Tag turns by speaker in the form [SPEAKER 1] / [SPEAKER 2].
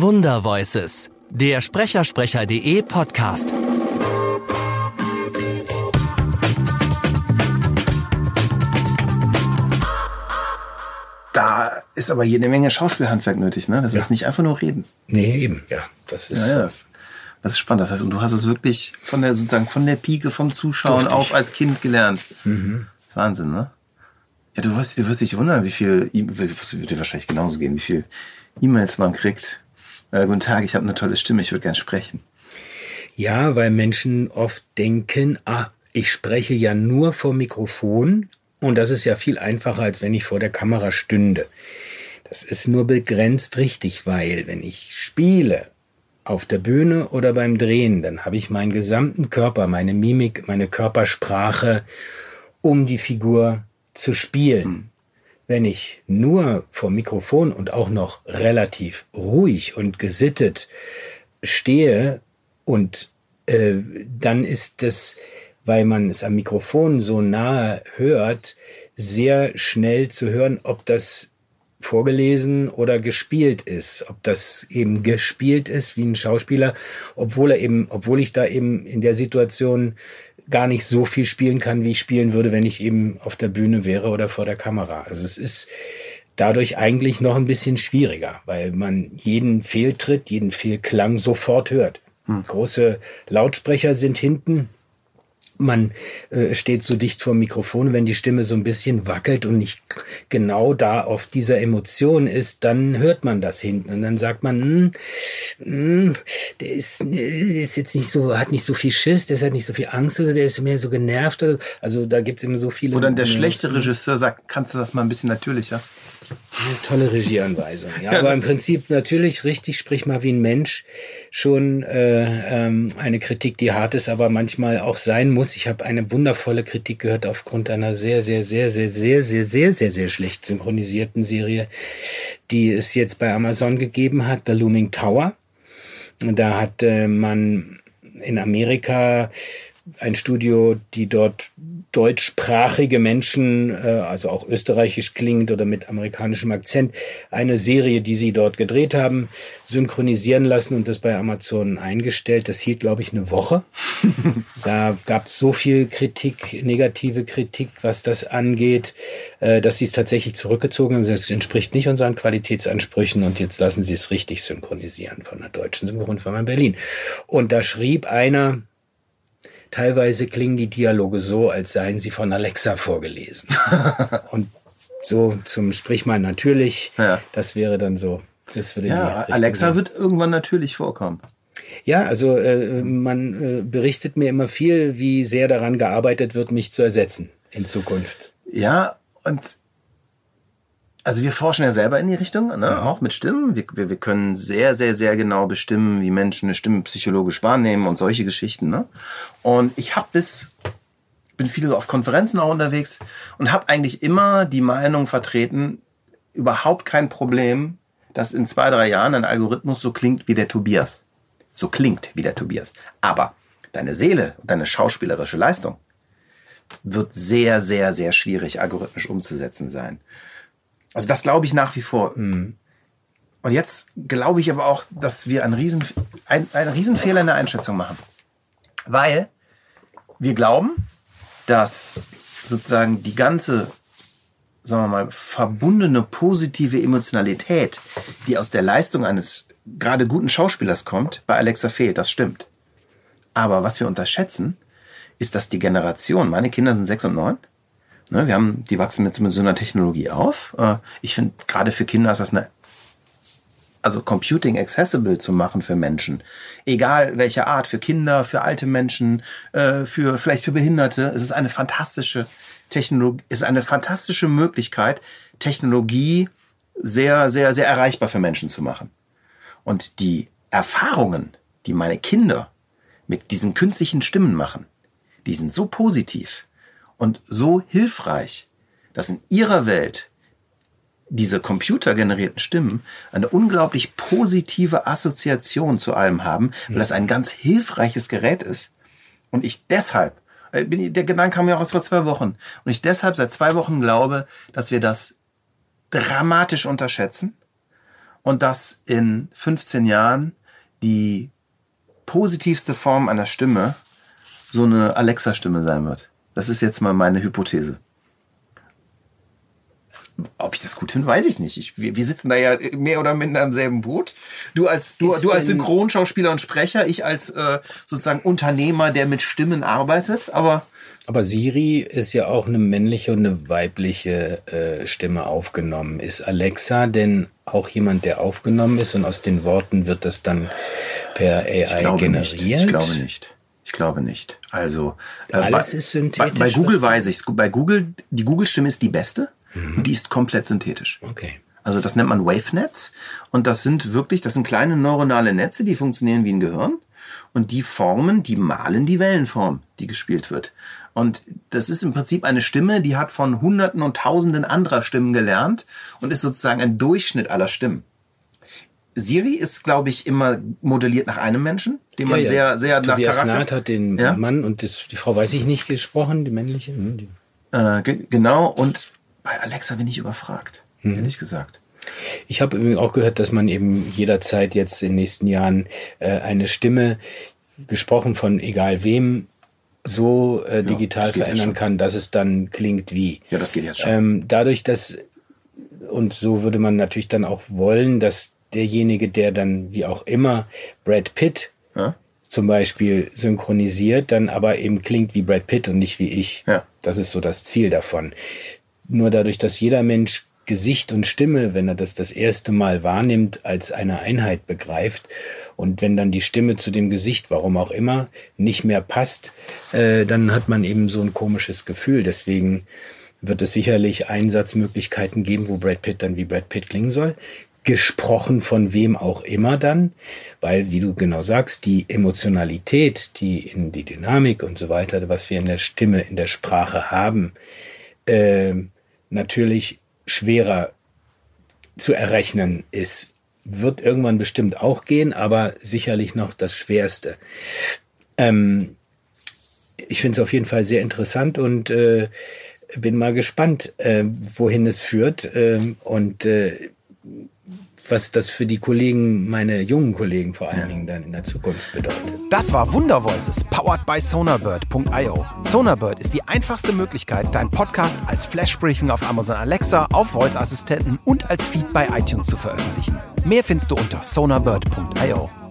[SPEAKER 1] Wundervoices, der Sprechersprecher.de Podcast.
[SPEAKER 2] Da ist aber jede Menge Schauspielhandwerk nötig, ne? Das
[SPEAKER 3] Ja.
[SPEAKER 2] ist nicht einfach nur reden.
[SPEAKER 3] Nee, eben, ja. Das ist
[SPEAKER 2] Ja, ja. Das, das ist spannend. Das heißt, und du hast es wirklich von der sozusagen von der Pike, vom Zuschauen
[SPEAKER 3] Durfte ich.
[SPEAKER 2] auf als Kind gelernt.
[SPEAKER 3] Mhm.
[SPEAKER 2] Das ist Wahnsinn, ne? Ja, du wirst, du wirst dich wundern, wie viel, E- wird dir wahrscheinlich genauso gehen, wie viel E-Mails man kriegt. Äh, guten Tag, ich habe eine tolle Stimme, ich würde gern sprechen.
[SPEAKER 3] Ja, weil Menschen oft denken, ah, ich spreche ja nur vor Mikrofon und das ist ja viel einfacher, als wenn ich vor der Kamera stünde. Das ist nur begrenzt richtig, weil wenn ich spiele auf der Bühne oder beim Drehen, dann habe ich meinen gesamten Körper, meine Mimik, meine Körpersprache, um die Figur zu spielen. Wenn ich nur vor Mikrofon und auch noch relativ ruhig und gesittet stehe und äh, dann ist das, weil man es am Mikrofon so nahe hört, sehr schnell zu hören, ob das vorgelesen oder gespielt ist, ob das eben gespielt ist wie ein Schauspieler, obwohl er eben, obwohl ich da eben in der Situation gar nicht so viel spielen kann, wie ich spielen würde, wenn ich eben auf der Bühne wäre oder vor der Kamera. Also es ist dadurch eigentlich noch ein bisschen schwieriger, weil man jeden Fehltritt, jeden Fehlklang sofort hört. Große Lautsprecher sind hinten. Man äh, steht so dicht vor dem Mikrofon, wenn die Stimme so ein bisschen wackelt und nicht genau da auf dieser Emotion ist, dann hört man das hinten und dann sagt man, hm, hm, der ist, der ist jetzt nicht so, hat nicht so viel Schiss, der hat nicht so viel Angst oder der ist mehr so genervt oder also da gibt's immer so viele.
[SPEAKER 2] Oder der
[SPEAKER 3] Nuancen.
[SPEAKER 2] schlechte Regisseur sagt, kannst du das mal ein bisschen natürlicher?
[SPEAKER 3] Eine tolle Regieanweisung. Ja, aber im Prinzip natürlich richtig, sprich mal wie ein Mensch. Schon äh, ähm, eine Kritik, die hart ist, aber manchmal auch sein muss. Ich habe eine wundervolle Kritik gehört aufgrund einer sehr, sehr, sehr, sehr, sehr, sehr, sehr, sehr, sehr schlecht synchronisierten Serie, die es jetzt bei Amazon gegeben hat, The Looming Tower. Da hat äh, man in Amerika ein Studio, die dort deutschsprachige Menschen, äh, also auch österreichisch klingend oder mit amerikanischem Akzent, eine Serie, die sie dort gedreht haben, synchronisieren lassen und das bei Amazon eingestellt. Das hielt, glaube ich, eine Woche. da gab es so viel Kritik, negative Kritik, was das angeht, äh, dass sie es tatsächlich zurückgezogen haben. Es entspricht nicht unseren Qualitätsansprüchen und jetzt lassen sie es richtig synchronisieren von der deutschen Synchronfirma in Berlin. Und da schrieb einer, Teilweise klingen die Dialoge so, als seien sie von Alexa vorgelesen. Und so zum Sprich mal natürlich,
[SPEAKER 2] Ja.
[SPEAKER 3] das wäre dann so. Das würde
[SPEAKER 2] Ja, Alexa wird irgendwann natürlich vorkommen.
[SPEAKER 3] Ja, also äh, man äh, berichtet mir immer viel, wie sehr daran gearbeitet wird, mich zu ersetzen in Zukunft.
[SPEAKER 2] Ja, und also wir forschen ja selber in die Richtung, ne? auch mit Stimmen. Wir, wir, wir können sehr, sehr, sehr genau bestimmen, wie Menschen eine Stimme psychologisch wahrnehmen und solche Geschichten. Ne? Und ich habe bis, bin viel so auf Konferenzen auch unterwegs und habe eigentlich immer die Meinung vertreten, überhaupt kein Problem, dass in zwei, drei Jahren ein Algorithmus so klingt wie der Tobias. So klingt wie der Tobias. Aber deine Seele und deine schauspielerische Leistung wird sehr, sehr, sehr schwierig algorithmisch umzusetzen sein. Also das glaube ich nach wie vor. Und jetzt glaube ich aber auch, dass wir einen, Riesen, ein, einen Riesenfehler in der Einschätzung machen. Weil wir glauben, dass sozusagen die ganze, sagen wir mal, verbundene positive Emotionalität, die aus der Leistung eines gerade guten Schauspielers kommt, bei Alexa fehlt. Das stimmt. Aber was wir unterschätzen, ist, dass die Generation, meine Kinder sind sechs und neun, ne, wir haben, die wachsen mit, mit so einer Technologie auf. Äh, ich finde, gerade für Kinder ist das eine, also Computing accessible zu machen für Menschen. Egal welche Art, für Kinder, für alte Menschen, äh, für, vielleicht für Behinderte. Es ist eine fantastische Technologie, ist eine fantastische Möglichkeit, Technologie sehr, sehr, sehr erreichbar für Menschen zu machen. Und die Erfahrungen, die meine Kinder mit diesen künstlichen Stimmen machen, die sind so positiv und so hilfreich, dass in ihrer Welt diese computergenerierten Stimmen eine unglaublich positive Assoziation zu allem haben, weil das ein ganz hilfreiches Gerät ist. Und ich deshalb, äh, der Gedanke kam mir auch erst vor zwei Wochen, und ich deshalb seit zwei Wochen glaube, dass wir das dramatisch unterschätzen und dass in 15 Jahren die positivste Form einer Stimme so eine Alexa-Stimme sein wird. Das ist jetzt mal meine Hypothese. Ob ich das gut finde, weiß ich nicht. Ich, wir, wir sitzen da ja mehr oder minder im selben Boot. Du als du, du als Synchronschauspieler und Sprecher, ich als äh, sozusagen Unternehmer, der mit Stimmen arbeitet. Aber
[SPEAKER 3] aber Siri ist ja auch eine männliche und eine weibliche äh, Stimme aufgenommen. Ist Alexa denn auch jemand, der aufgenommen ist und aus den Worten wird das dann per AI ich generiert?
[SPEAKER 2] Nicht. Ich glaube nicht. Ich glaube nicht. Also
[SPEAKER 3] äh, alles bei, ist synthetisch.
[SPEAKER 2] Bei, bei Google weiß ich Bei Google die Google-Stimme ist die beste mhm. und die ist komplett synthetisch.
[SPEAKER 3] Okay.
[SPEAKER 2] Also das nennt man WaveNets und das sind wirklich, das sind kleine neuronale Netze, die funktionieren wie ein Gehirn und die formen, die malen die Wellenform, die gespielt wird. Und das ist im Prinzip eine Stimme, die hat von Hunderten und Tausenden anderer Stimmen gelernt und ist sozusagen ein Durchschnitt aller Stimmen. Siri ist, glaube ich, immer modelliert nach einem Menschen, den man ja, ja. sehr, sehr
[SPEAKER 3] Tobias nach Charakter... Naht hat den ja? Mann und das, die Frau weiß ich nicht gesprochen, die männliche. Hm, die.
[SPEAKER 2] Äh, genau, und bei Alexa bin ich überfragt, mhm. ehrlich gesagt.
[SPEAKER 3] Ich habe auch gehört, dass man eben jederzeit jetzt in den nächsten Jahren äh, eine Stimme gesprochen von egal wem so äh, digital ja, verändern kann, dass es dann klingt wie.
[SPEAKER 2] Ja, das geht jetzt schon.
[SPEAKER 3] Ähm, dadurch, dass, und so würde man natürlich dann auch wollen, dass derjenige, der dann wie auch immer Brad Pitt ja? zum Beispiel synchronisiert, dann aber eben klingt wie Brad Pitt und nicht wie ich.
[SPEAKER 2] Ja.
[SPEAKER 3] Das ist so das Ziel davon. Nur dadurch, dass jeder Mensch Gesicht und Stimme, wenn er das das erste Mal wahrnimmt, als eine Einheit begreift. Und wenn dann die Stimme zu dem Gesicht, warum auch immer, nicht mehr passt, äh, dann hat man eben so ein komisches Gefühl. Deswegen wird es sicherlich Einsatzmöglichkeiten geben, wo Brad Pitt dann wie Brad Pitt klingen soll. Gesprochen von wem auch immer dann, weil, wie du genau sagst, die Emotionalität, die in die Dynamik und so weiter, was wir in der Stimme, in der Sprache haben, äh, natürlich schwerer zu errechnen ist. Wird irgendwann bestimmt auch gehen, aber sicherlich noch das Schwerste. Ähm, ich finde es auf jeden Fall sehr interessant und äh, bin mal gespannt, äh, wohin es führt. Ähm, und äh, was das für die Kollegen, meine jungen Kollegen vor allen Dingen dann in der Zukunft bedeutet.
[SPEAKER 1] Das war Wundervoices, powered by Sonarbird.io. Sonarbird ist die einfachste Möglichkeit, deinen Podcast als Flashbriefing auf Amazon Alexa, auf Voice-Assistenten und als Feed bei iTunes zu veröffentlichen. Mehr findest du unter sonarbird.io.